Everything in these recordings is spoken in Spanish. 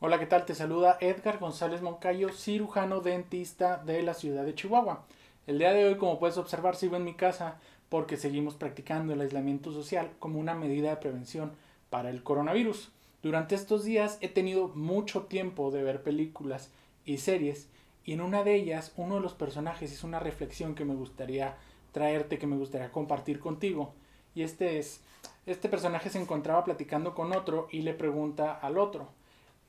Hola, ¿qué tal? Te saluda Edgar González Moncayo, cirujano dentista de la ciudad de Chihuahua. El día de hoy, como puedes observar, sigo en mi casa porque seguimos practicando el aislamiento social como una medida de prevención para el coronavirus. Durante estos días he tenido mucho tiempo de ver películas y series y en una de ellas uno de los personajes es una reflexión que me gustaría traerte, que me gustaría compartir contigo. Y este es, este personaje se encontraba platicando con otro y le pregunta al otro,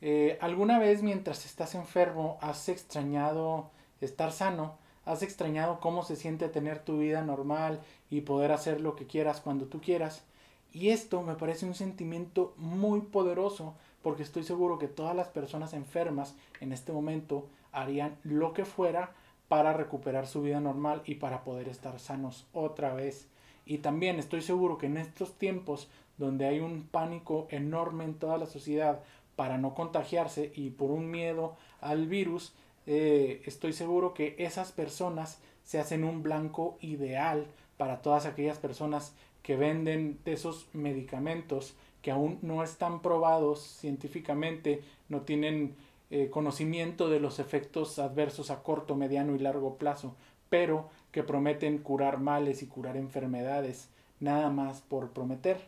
eh, ¿Alguna vez mientras estás enfermo has extrañado estar sano? ¿Has extrañado cómo se siente tener tu vida normal y poder hacer lo que quieras cuando tú quieras? Y esto me parece un sentimiento muy poderoso porque estoy seguro que todas las personas enfermas en este momento harían lo que fuera para recuperar su vida normal y para poder estar sanos otra vez. Y también estoy seguro que en estos tiempos donde hay un pánico enorme en toda la sociedad para no contagiarse y por un miedo al virus, eh, estoy seguro que esas personas se hacen un blanco ideal para todas aquellas personas que venden esos medicamentos que aún no están probados científicamente, no tienen eh, conocimiento de los efectos adversos a corto, mediano y largo plazo, pero que prometen curar males y curar enfermedades, nada más por prometer.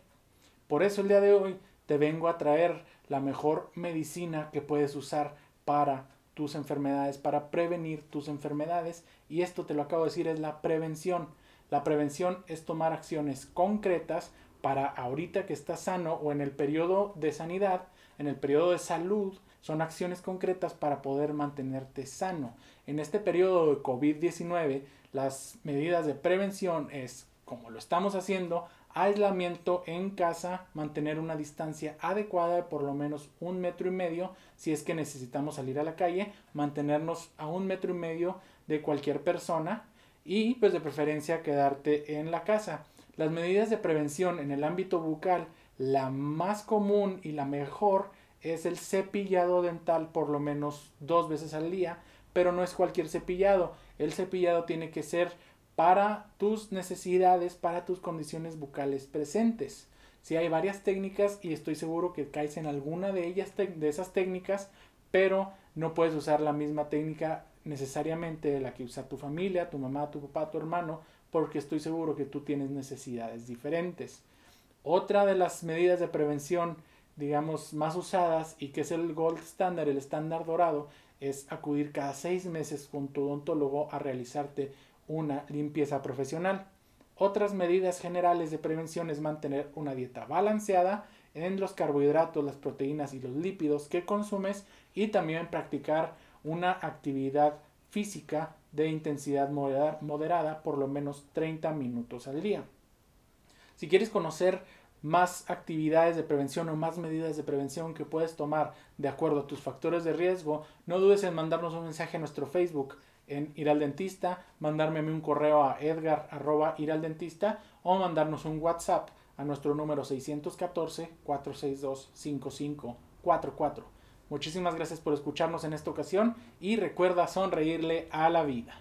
Por eso el día de hoy te vengo a traer la mejor medicina que puedes usar para tus enfermedades, para prevenir tus enfermedades. Y esto te lo acabo de decir, es la prevención. La prevención es tomar acciones concretas para ahorita que estás sano o en el periodo de sanidad, en el periodo de salud, son acciones concretas para poder mantenerte sano. En este periodo de COVID-19, las medidas de prevención es, como lo estamos haciendo, aislamiento en casa, mantener una distancia adecuada de por lo menos un metro y medio si es que necesitamos salir a la calle, mantenernos a un metro y medio de cualquier persona y pues de preferencia quedarte en la casa. Las medidas de prevención en el ámbito bucal, la más común y la mejor es el cepillado dental por lo menos dos veces al día, pero no es cualquier cepillado. El cepillado tiene que ser para tus necesidades, para tus condiciones bucales presentes. Si hay varias técnicas y estoy seguro que caes en alguna de ellas, de esas técnicas, pero no puedes usar la misma técnica necesariamente de la que usa tu familia, tu mamá, tu papá, tu hermano, porque estoy seguro que tú tienes necesidades diferentes. Otra de las medidas de prevención, digamos, más usadas y que es el gold standard, el estándar dorado, es acudir cada seis meses con tu odontólogo a realizarte una limpieza profesional. Otras medidas generales de prevención es mantener una dieta balanceada en los carbohidratos, las proteínas y los lípidos que consumes y también practicar una actividad física de intensidad moderada por lo menos 30 minutos al día. Si quieres conocer más actividades de prevención o más medidas de prevención que puedes tomar de acuerdo a tus factores de riesgo, no dudes en mandarnos un mensaje a nuestro Facebook en ir al dentista, mandarme un correo a edgar arroba ir al dentista o mandarnos un WhatsApp a nuestro número 614-462-5544. Muchísimas gracias por escucharnos en esta ocasión y recuerda sonreírle a la vida.